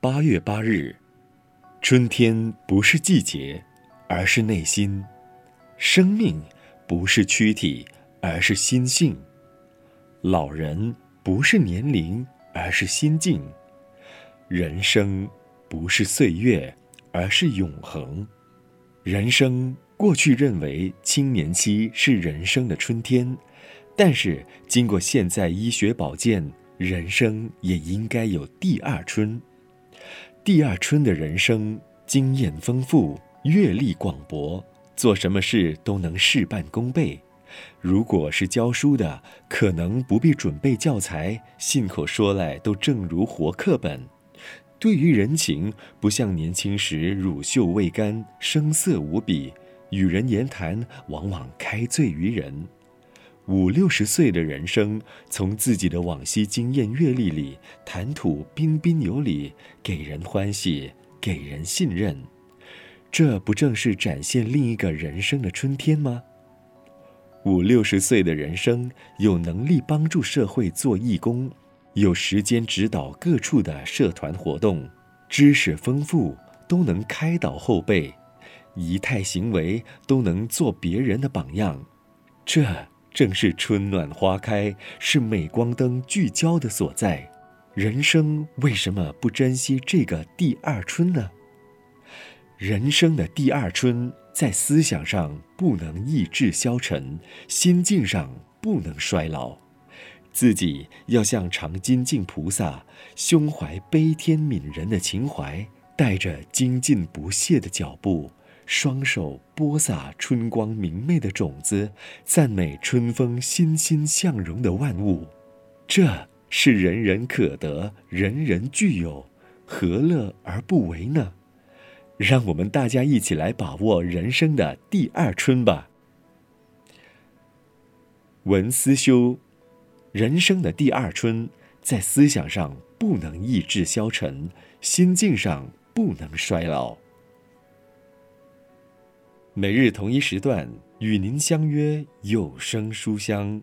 八月八日，春天不是季节，而是内心；生命不是躯体，而是心性；老人不是年龄，而是心境；人生不是岁月，而是永恒。人生过去认为青年期是人生的春天，但是经过现在医学保健，人生也应该有第二春。第二春的人生经验丰富，阅历广博，做什么事都能事半功倍。如果是教书的，可能不必准备教材，信口说来都正如活课本。对于人情，不像年轻时乳臭未干，声色无比，与人言谈往往开罪于人。五六十岁的人生，从自己的往昔经验阅历里谈吐彬彬有礼，给人欢喜，给人信任，这不正是展现另一个人生的春天吗？五六十岁的人生，有能力帮助社会做义工，有时间指导各处的社团活动，知识丰富，都能开导后辈，仪态行为都能做别人的榜样，这。正是春暖花开，是镁光灯聚焦的所在。人生为什么不珍惜这个第二春呢？人生的第二春，在思想上不能意志消沉，心境上不能衰老。自己要像常精进菩萨，胸怀悲天悯人的情怀，带着精进不懈的脚步。双手播撒春光明媚的种子，赞美春风欣欣向荣的万物，这是人人可得，人人具有，何乐而不为呢？让我们大家一起来把握人生的第二春吧。文思修，人生的第二春，在思想上不能意志消沉，心境上不能衰老。每日同一时段与您相约有声书香。